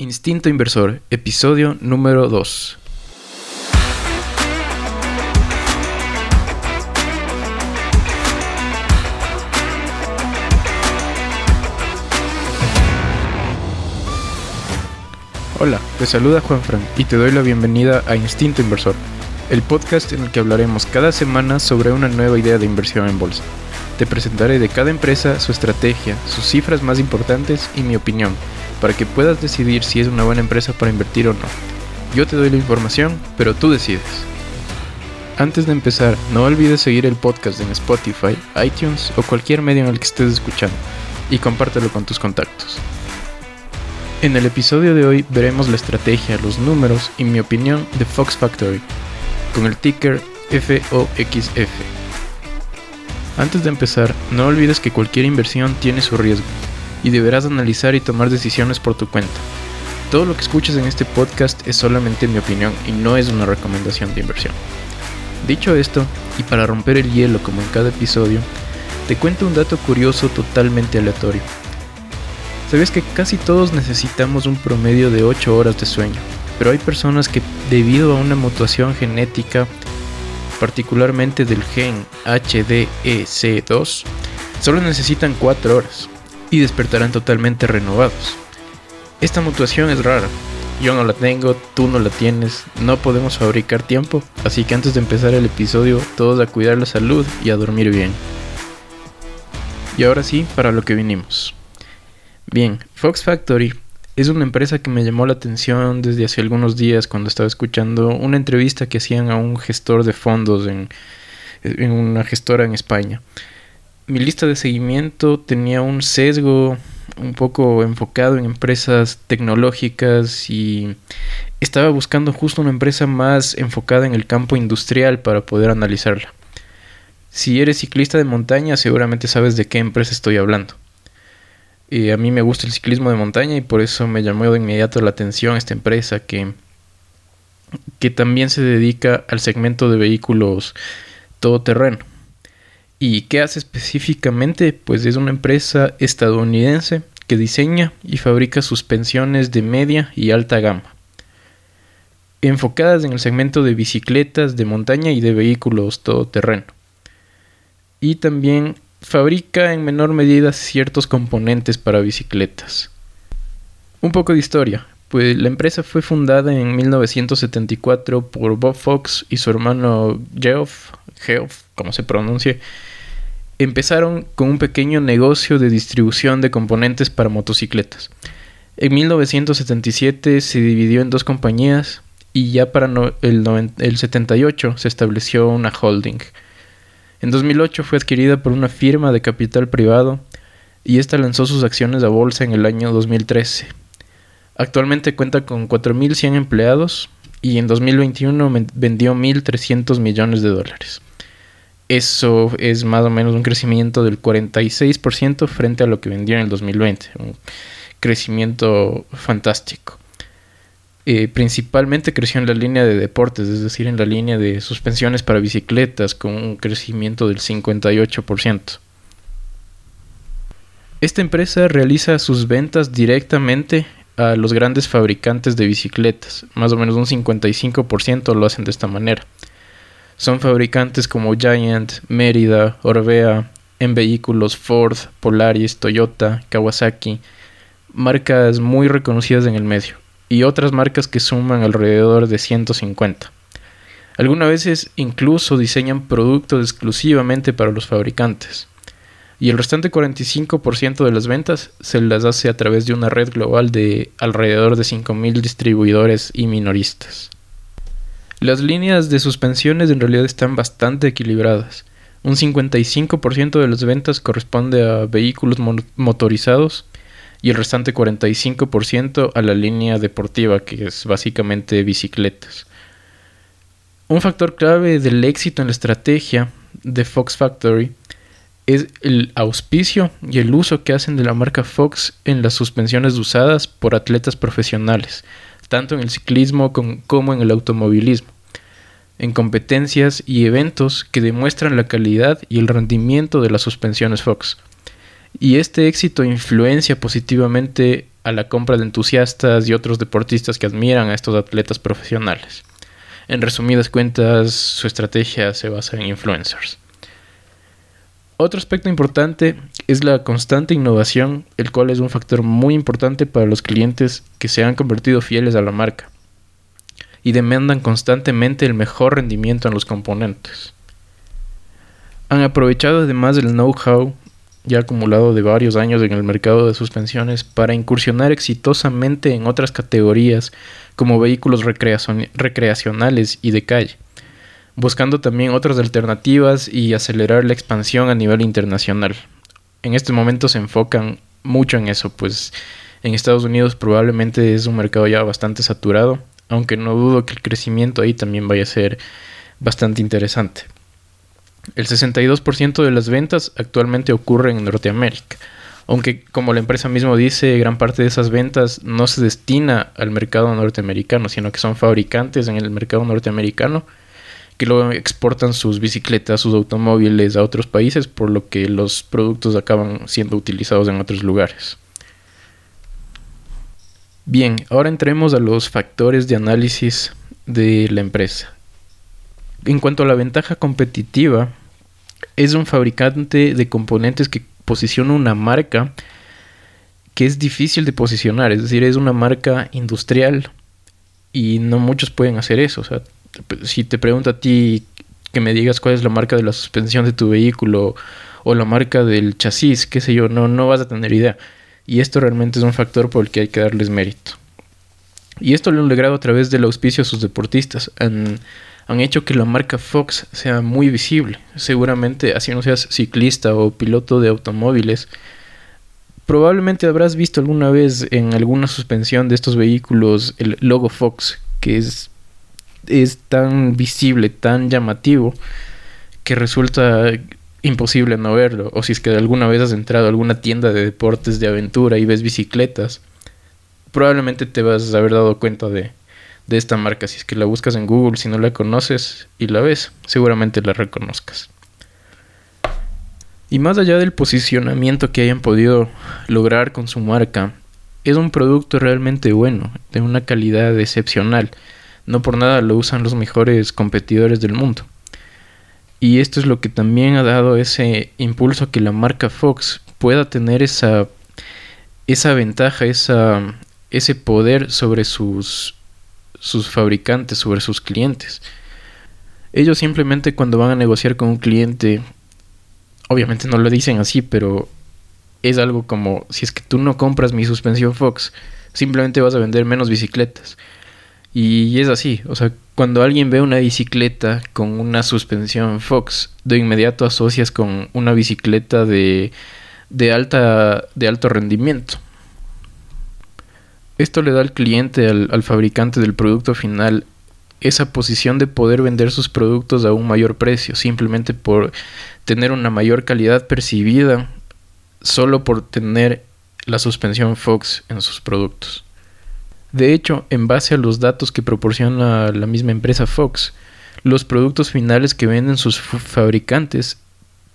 Instinto Inversor, episodio número 2. Hola, te saluda Juan Fran y te doy la bienvenida a Instinto Inversor, el podcast en el que hablaremos cada semana sobre una nueva idea de inversión en bolsa. Te presentaré de cada empresa su estrategia, sus cifras más importantes y mi opinión para que puedas decidir si es una buena empresa para invertir o no. Yo te doy la información, pero tú decides. Antes de empezar, no olvides seguir el podcast en Spotify, iTunes o cualquier medio en el que estés escuchando y compártelo con tus contactos. En el episodio de hoy veremos la estrategia, los números y mi opinión de Fox Factory, con el ticker FOXF. Antes de empezar, no olvides que cualquier inversión tiene su riesgo y deberás analizar y tomar decisiones por tu cuenta. Todo lo que escuches en este podcast es solamente mi opinión y no es una recomendación de inversión. Dicho esto, y para romper el hielo como en cada episodio, te cuento un dato curioso totalmente aleatorio. Sabes que casi todos necesitamos un promedio de 8 horas de sueño, pero hay personas que debido a una mutación genética, particularmente del gen HDEC2, solo necesitan 4 horas y despertarán totalmente renovados. Esta mutación es rara. Yo no la tengo, tú no la tienes, no podemos fabricar tiempo, así que antes de empezar el episodio, todos a cuidar la salud y a dormir bien. Y ahora sí, para lo que vinimos. Bien, Fox Factory es una empresa que me llamó la atención desde hace algunos días cuando estaba escuchando una entrevista que hacían a un gestor de fondos en, en una gestora en España mi lista de seguimiento tenía un sesgo un poco enfocado en empresas tecnológicas y estaba buscando justo una empresa más enfocada en el campo industrial para poder analizarla. Si eres ciclista de montaña, seguramente sabes de qué empresa estoy hablando. a mí me gusta el ciclismo de montaña y por eso me llamó de inmediato la atención esta empresa que, que también se dedica al segmento de vehículos todoterreno. ¿Y qué hace específicamente? Pues es una empresa estadounidense que diseña y fabrica suspensiones de media y alta gama, enfocadas en el segmento de bicicletas de montaña y de vehículos todoterreno. Y también fabrica en menor medida ciertos componentes para bicicletas. Un poco de historia, pues la empresa fue fundada en 1974 por Bob Fox y su hermano Geoff, Geoff, como se pronuncie, empezaron con un pequeño negocio de distribución de componentes para motocicletas. En 1977 se dividió en dos compañías y ya para el, el 78 se estableció una holding. En 2008 fue adquirida por una firma de capital privado y esta lanzó sus acciones a bolsa en el año 2013. Actualmente cuenta con 4.100 empleados y en 2021 vendió 1.300 millones de dólares. Eso es más o menos un crecimiento del 46% frente a lo que vendió en el 2020. Un crecimiento fantástico. Eh, principalmente creció en la línea de deportes, es decir, en la línea de suspensiones para bicicletas, con un crecimiento del 58%. Esta empresa realiza sus ventas directamente a los grandes fabricantes de bicicletas, más o menos un 55% lo hacen de esta manera. Son fabricantes como Giant, Mérida, Orbea, en vehículos Ford, Polaris, Toyota, Kawasaki, marcas muy reconocidas en el medio, y otras marcas que suman alrededor de 150. Algunas veces incluso diseñan productos exclusivamente para los fabricantes. Y el restante 45% de las ventas se las hace a través de una red global de alrededor de 5.000 distribuidores y minoristas. Las líneas de suspensiones en realidad están bastante equilibradas. Un 55% de las ventas corresponde a vehículos motorizados y el restante 45% a la línea deportiva, que es básicamente bicicletas. Un factor clave del éxito en la estrategia de Fox Factory es el auspicio y el uso que hacen de la marca Fox en las suspensiones usadas por atletas profesionales, tanto en el ciclismo como en el automovilismo, en competencias y eventos que demuestran la calidad y el rendimiento de las suspensiones Fox. Y este éxito influencia positivamente a la compra de entusiastas y otros deportistas que admiran a estos atletas profesionales. En resumidas cuentas, su estrategia se basa en influencers. Otro aspecto importante es la constante innovación, el cual es un factor muy importante para los clientes que se han convertido fieles a la marca y demandan constantemente el mejor rendimiento en los componentes. Han aprovechado además el know-how ya acumulado de varios años en el mercado de suspensiones para incursionar exitosamente en otras categorías como vehículos recreacionales y de calle, buscando también otras alternativas y acelerar la expansión a nivel internacional. En este momento se enfocan mucho en eso, pues en Estados Unidos probablemente es un mercado ya bastante saturado, aunque no dudo que el crecimiento ahí también vaya a ser bastante interesante. El 62% de las ventas actualmente ocurren en Norteamérica, aunque como la empresa mismo dice, gran parte de esas ventas no se destina al mercado norteamericano, sino que son fabricantes en el mercado norteamericano que luego exportan sus bicicletas, sus automóviles a otros países, por lo que los productos acaban siendo utilizados en otros lugares. Bien, ahora entremos a los factores de análisis de la empresa. En cuanto a la ventaja competitiva, es un fabricante de componentes que posiciona una marca que es difícil de posicionar, es decir, es una marca industrial y no muchos pueden hacer eso. Si te pregunto a ti que me digas cuál es la marca de la suspensión de tu vehículo o la marca del chasis, qué sé yo, no, no vas a tener idea. Y esto realmente es un factor por el que hay que darles mérito. Y esto lo han logrado a través del auspicio a sus deportistas. Han, han hecho que la marca Fox sea muy visible. Seguramente, así no seas ciclista o piloto de automóviles, probablemente habrás visto alguna vez en alguna suspensión de estos vehículos el logo Fox, que es, es tan visible, tan llamativo, que resulta imposible no verlo. O si es que alguna vez has entrado a alguna tienda de deportes de aventura y ves bicicletas, probablemente te vas a haber dado cuenta de, de esta marca. Si es que la buscas en Google, si no la conoces y la ves, seguramente la reconozcas. Y más allá del posicionamiento que hayan podido lograr con su marca, es un producto realmente bueno, de una calidad excepcional. No por nada lo usan los mejores competidores del mundo. Y esto es lo que también ha dado ese impulso a que la marca Fox pueda tener esa, esa ventaja, esa, ese poder sobre sus sus fabricantes, sobre sus clientes. Ellos simplemente cuando van a negociar con un cliente, obviamente no lo dicen así, pero es algo como, si es que tú no compras mi suspensión Fox, simplemente vas a vender menos bicicletas. Y es así, o sea, cuando alguien ve una bicicleta con una suspensión Fox, de inmediato asocias con una bicicleta de, de, alta, de alto rendimiento. Esto le da al cliente, al, fabricante del producto final, esa posición de poder vender sus productos a un mayor precio, simplemente por tener una mayor calidad percibida, solo por tener la suspensión Fox en sus productos. De hecho, en base a los datos que proporciona la misma empresa Fox, los productos finales que venden sus fabricantes,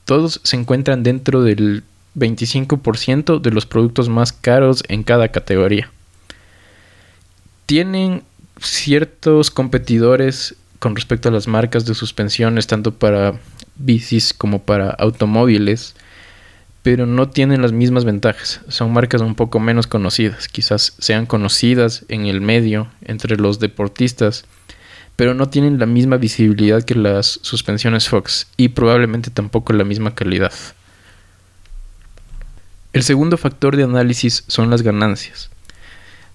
todos se encuentran dentro del 25% de los productos más caros en cada categoría. Tienen ciertos competidores con respecto a las marcas de suspensiones, tanto para bicis como para automóviles, pero no tienen las mismas ventajas. Son marcas un poco menos conocidas, quizás sean conocidas en el medio entre los deportistas, pero no tienen la misma visibilidad que las suspensiones Fox y probablemente tampoco la misma calidad. El segundo factor de análisis son las ganancias.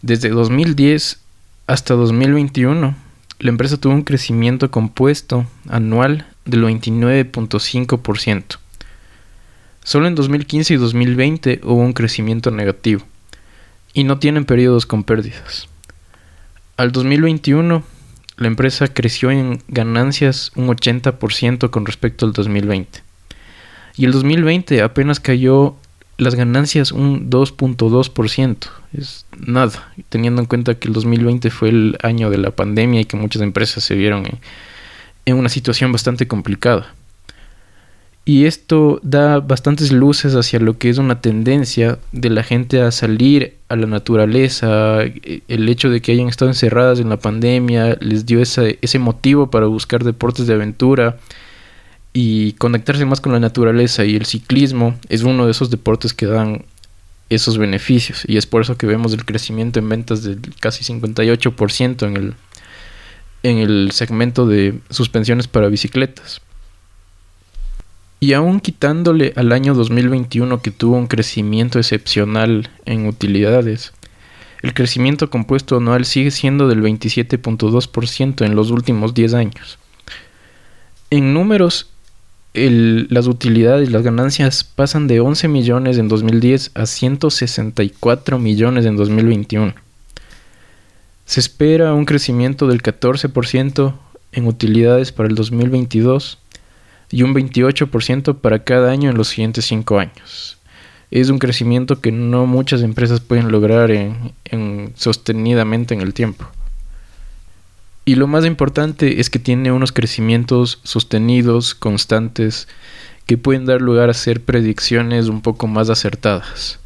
Desde 2010 hasta 2021, la empresa tuvo un crecimiento compuesto anual del 29.5%. Solo en 2015 y 2020 hubo un crecimiento negativo y no tienen periodos con pérdidas. Al 2021, la empresa creció en ganancias un 80% con respecto al 2020. Y el 2020 apenas cayó las ganancias un 2.2%. Es nada, teniendo en cuenta que el 2020 fue el año de la pandemia y que muchas empresas se vieron en, una situación bastante complicada. Y esto da bastantes luces hacia lo que es una tendencia de la gente a salir a la naturaleza. El hecho de que hayan estado encerradas en la pandemia les dio ese, ese motivo para buscar deportes de aventura y conectarse más con la naturaleza. Y el ciclismo es uno de esos deportes que dan esos beneficios. Y es por eso que vemos el crecimiento en ventas del casi 58% en el, en el segmento de suspensiones para bicicletas. Y aún quitándole al año 2021 que tuvo un crecimiento excepcional en utilidades, el crecimiento compuesto anual sigue siendo del 27.2% en los últimos 10 años. En números, las utilidades, las ganancias pasan de 11 millones en 2010 a 164 millones en 2021. Se espera un crecimiento del 14% en utilidades para el 2022 y un 28% para cada año en los siguientes 5 años. Es un crecimiento que no muchas empresas pueden lograr en, sostenidamente en el tiempo. Y lo más importante es que tiene unos crecimientos sostenidos, constantes, que pueden dar lugar a hacer predicciones un poco más acertadas.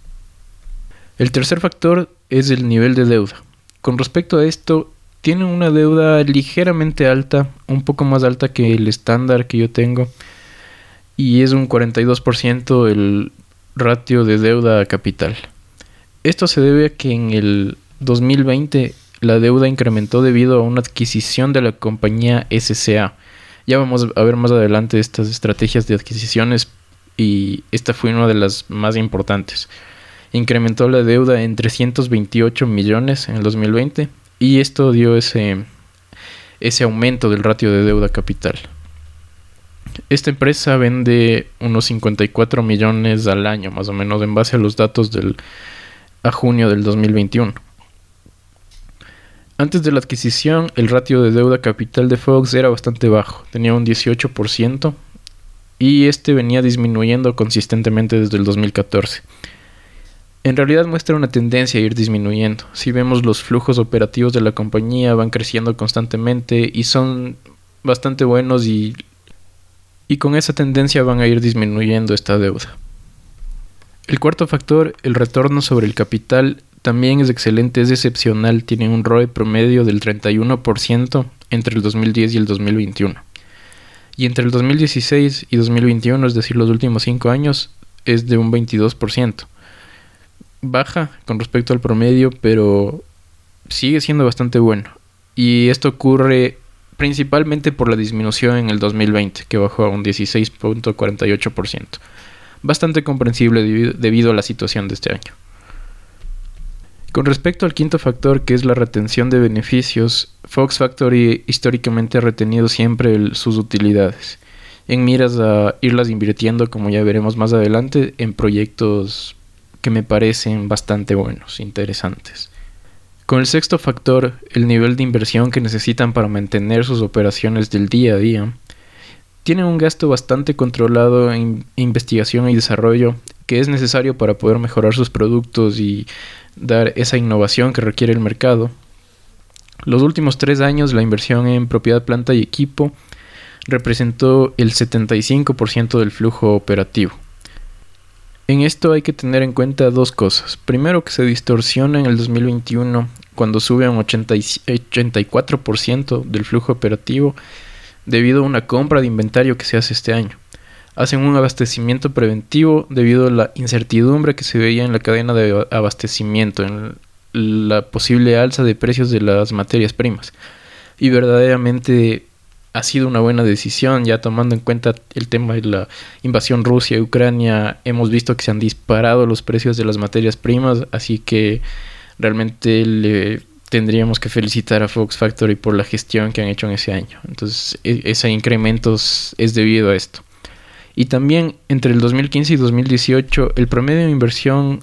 El tercer factor es el nivel de deuda. Con respecto a esto, tiene una deuda ligeramente alta, un poco más alta que el estándar que yo tengo, y es un 42% el ratio de deuda a capital. Esto se debe a que en el 2020 la deuda incrementó debido a una adquisición de la compañía SCA. Ya vamos a ver más adelante estas estrategias de adquisiciones y esta fue una de las más importantes. Incrementó la deuda en 328 millones en el 2020 y esto dio ese, ese aumento del ratio de deuda capital. Esta empresa vende unos 54 millones al año, más o menos, en base a los datos del, a junio del 2021. Antes de la adquisición, el ratio de deuda capital de Fox era bastante bajo, tenía un 18% y este venía disminuyendo consistentemente desde el 2014 en realidad muestra una tendencia a ir disminuyendo. Si vemos los flujos operativos de la compañía van creciendo constantemente y son bastante buenos y, y con esa tendencia van a ir disminuyendo esta deuda. El cuarto factor, el retorno sobre el capital, también es excelente, es excepcional, tiene un ROE promedio del 31% entre el 2010 y el 2021. Y entre el 2016 y 2021, es decir, los últimos 5 años, es de un 22% baja con respecto al promedio, pero sigue siendo bastante bueno. Y esto ocurre principalmente por la disminución en el 2020, que bajó a un 16.48%. Bastante comprensible debido, a la situación de este año. Con respecto al quinto factor, que es la retención de beneficios, Fox Factory históricamente ha retenido siempre sus utilidades, en miras a irlas invirtiendo, como ya veremos más adelante, en proyectos que me parecen bastante buenos, interesantes. Con el sexto factor, el nivel de inversión que necesitan para mantener sus operaciones del día a día, tienen un gasto bastante controlado en investigación y desarrollo que es necesario para poder mejorar sus productos y dar esa innovación que requiere el mercado. Los últimos tres años la inversión en propiedad, planta y equipo representó el 75% del flujo operativo. En esto hay que tener en cuenta dos cosas. Primero que se distorsiona en el 2021 cuando sube un 84% del flujo operativo debido a una compra de inventario que se hace este año. Hacen un abastecimiento preventivo debido a la incertidumbre que se veía en la cadena de abastecimiento, en la posible alza de precios de las materias primas. Y verdaderamente ha sido una buena decisión, ya tomando en cuenta el tema de la invasión Rusia y Ucrania, hemos visto que se han disparado los precios de las materias primas, así que realmente le tendríamos que felicitar a Fox Factory por la gestión que han hecho en ese año. Entonces, e, ese incremento es debido a esto. Y también entre el 2015 y 2018, el promedio de inversión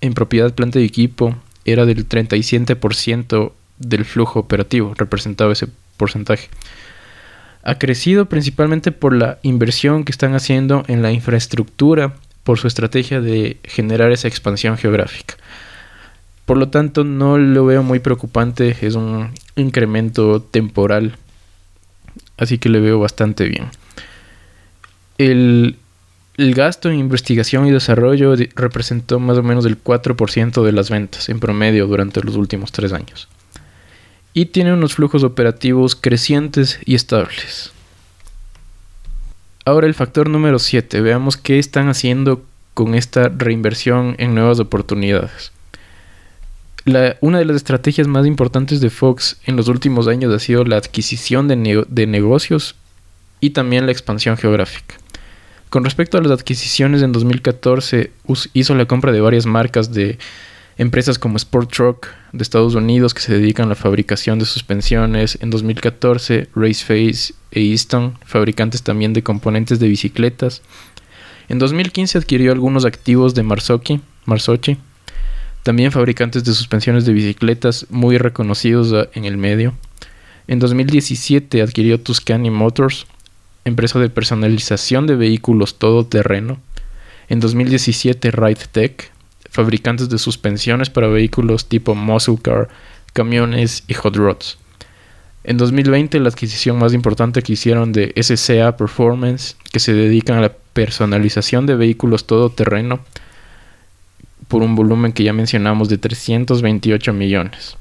en propiedad, planta y equipo era del 37% del flujo operativo, representaba ese porcentaje ha crecido principalmente por la inversión que están haciendo en la infraestructura, por su estrategia de generar esa expansión geográfica. Por lo tanto, no lo veo muy preocupante, es un incremento temporal, así que le veo bastante bien. El gasto en investigación y desarrollo representó más o menos el 4% de las ventas en promedio durante los últimos tres años. Y tiene unos flujos operativos crecientes y estables. Ahora el factor número 7. Veamos qué están haciendo con esta reinversión en nuevas oportunidades. una de las estrategias más importantes de Fox en los últimos años ha sido la adquisición de negocios y también la expansión geográfica. Con respecto a las adquisiciones, en 2014 hizo la compra de varias marcas de empresas como Sport Truck de Estados Unidos que se dedican a la fabricación de suspensiones. En 2014, Raceface e Easton, fabricantes también de componentes de bicicletas. En 2015 adquirió algunos activos de Marzocchi, Marzocchi, también fabricantes de suspensiones de bicicletas muy reconocidos ah, en el medio. En 2017 adquirió Tuscany Motors, empresa de personalización de vehículos todoterreno. En 2017, Ride Tech, fabricantes de suspensiones para vehículos tipo muscle car, camiones y hot rods. En 2020, la adquisición más importante que hicieron de SCA Performance, que se dedican a la personalización de vehículos todoterreno, por un volumen que ya mencionamos de 328 millones.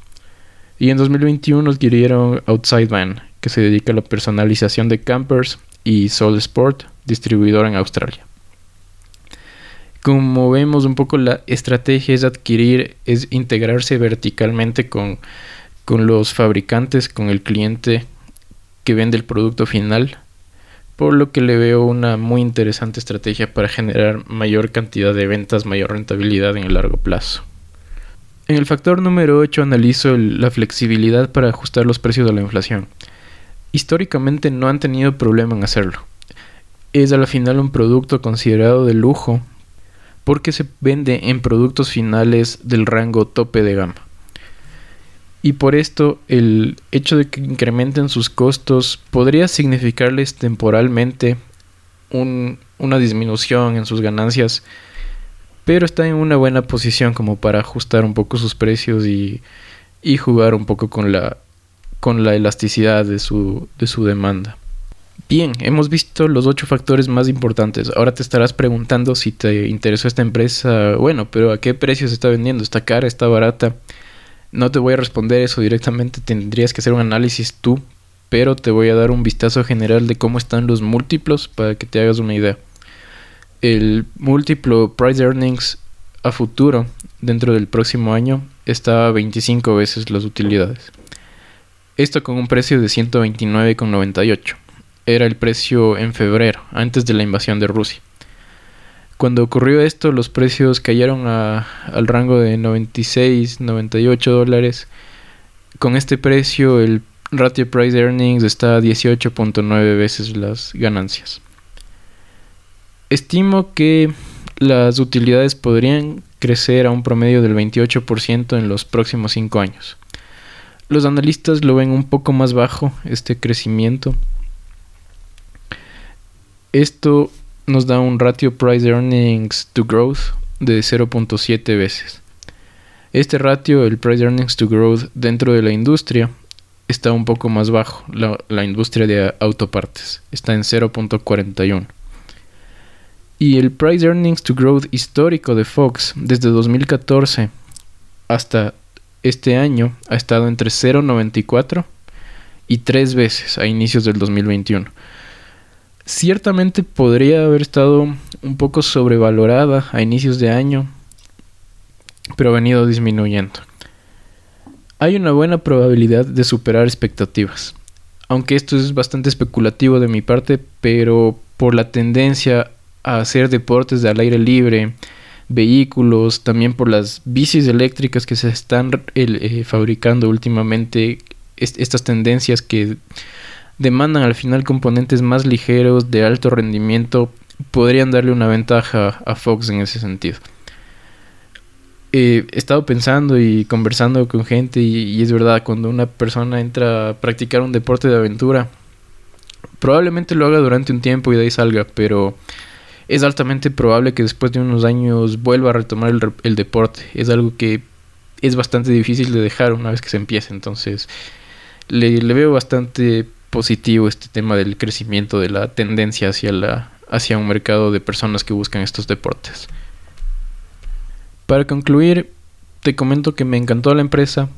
Y en 2021 adquirieron Outside Van, que se dedica a la personalización de campers y Soul Sport, distribuidor en Australia. Como vemos un poco la estrategia es adquirir, es integrarse verticalmente con, con los fabricantes, con el cliente que vende el producto final, por lo que le veo una muy interesante estrategia para generar mayor cantidad de ventas, mayor rentabilidad en el largo plazo. En el factor número 8 analizo la flexibilidad para ajustar los precios de la inflación históricamente no han tenido problema en hacerlo. Es a la final un producto considerado de lujo porque se vende en productos finales del rango tope de gama. Y por esto el hecho de que incrementen sus costos podría significarles temporalmente una disminución en sus ganancias, pero está en una buena posición como para ajustar un poco sus precios y jugar un poco con la elasticidad de su demanda. Bien, hemos visto los ocho factores más importantes. Ahora te estarás preguntando si te interesó esta empresa. Bueno, pero ¿a qué precio se está vendiendo? ¿Está cara? ¿Está barata? No te voy a responder eso directamente. Tendrías que hacer un análisis tú. Pero te voy a dar un vistazo general de cómo están los múltiplos para que te hagas una idea. El múltiplo Price Earnings a futuro dentro del próximo año está a 25 veces las utilidades. Esto con un precio de 129,98. Era el precio en febrero, antes de la invasión de Rusia. Cuando ocurrió esto, los precios cayeron al rango de 96, 98 dólares. Con este precio, el ratio price earnings está a 18.9 veces las ganancias. Estimo que las utilidades podrían crecer a un promedio del 28% en los próximos 5 años. Los analistas lo ven un poco más bajo, este crecimiento. Esto nos da un ratio price earnings to growth de 0.7 veces. Este ratio, el price earnings to growth dentro de la industria, está un poco más bajo. La, industria de autopartes está en 0.41. Y el price earnings to growth histórico de Fox desde 2014 hasta este año ha estado entre 0.94 y 3 veces a inicios del 2021. Ciertamente podría haber estado un poco sobrevalorada a inicios de año, pero ha venido disminuyendo. Hay una buena probabilidad de superar expectativas, aunque esto es bastante especulativo de mi parte, pero por la tendencia a hacer deportes de al aire libre, vehículos, también por las bicis eléctricas que se están eh, fabricando últimamente, estas tendencias que demandan al final componentes más ligeros, de alto rendimiento, podrían darle una ventaja a Fox en ese sentido. he estado pensando y conversando con gente y, es verdad, cuando una persona entra a practicar un deporte de aventura, probablemente lo haga durante un tiempo y de ahí salga, pero es altamente probable que después de unos años vuelva a retomar el, deporte. Es algo que es bastante difícil de dejar una vez que se empiece. Entonces, le, veo bastante positivo este tema del crecimiento, de la tendencia hacia la, hacia un mercado de personas que buscan estos deportes. Para concluir, te comento que me encantó la empresa.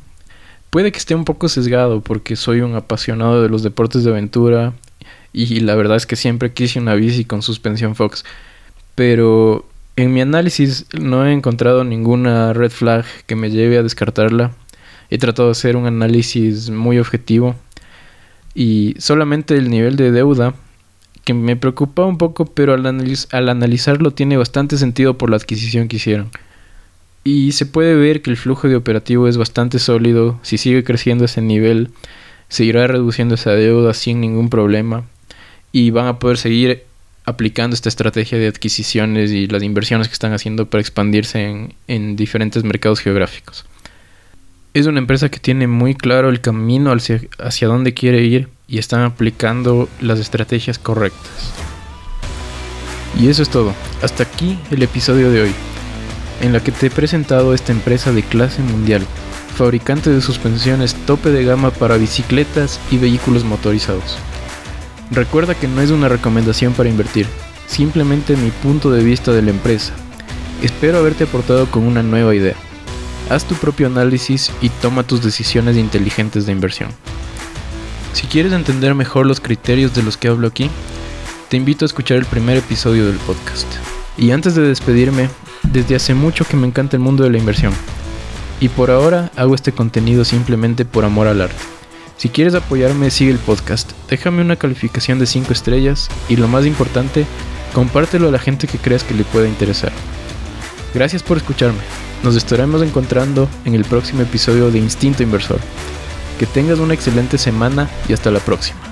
Puede que esté un poco sesgado porque soy un apasionado de los deportes de aventura y la verdad es que siempre quise una bici con suspensión Fox. Pero en mi análisis no he encontrado ninguna red flag que me lleve a descartarla. He tratado de hacer un análisis muy objetivo y solamente el nivel de deuda que me preocupa un poco, pero al, al analizarlo tiene bastante sentido por la adquisición que hicieron. Y se puede ver que el flujo de operativo es bastante sólido. Si sigue creciendo ese nivel, seguirá reduciendo esa deuda sin ningún problema. Y van a poder seguir aplicando esta estrategia de adquisiciones y las inversiones que están haciendo para expandirse en, en diferentes mercados geográficos. Es una empresa que tiene muy claro el camino hacia, hacia dónde quiere ir y están aplicando las estrategias correctas. Y eso es todo. Hasta aquí el episodio de hoy en la que te he presentado esta empresa de clase mundial, fabricante de suspensiones tope de gama para bicicletas y vehículos motorizados. Recuerda que no es una recomendación para invertir, simplemente mi punto de vista de la empresa. Espero haberte aportado con una nueva idea. Haz tu propio análisis y toma tus decisiones inteligentes de inversión. Si quieres entender mejor los criterios de los que hablo aquí, te invito a escuchar el primer episodio del podcast. Y antes de despedirme, desde hace mucho que me encanta el mundo de la inversión. Y por ahora hago este contenido simplemente por amor al arte. Si quieres apoyarme, sigue el podcast, déjame una calificación de 5 estrellas y lo más importante, compártelo a la gente que creas que le pueda interesar. Gracias por escucharme. Nos estaremos encontrando en el próximo episodio de Instinto Inversor. Que tengas una excelente semana y hasta la próxima.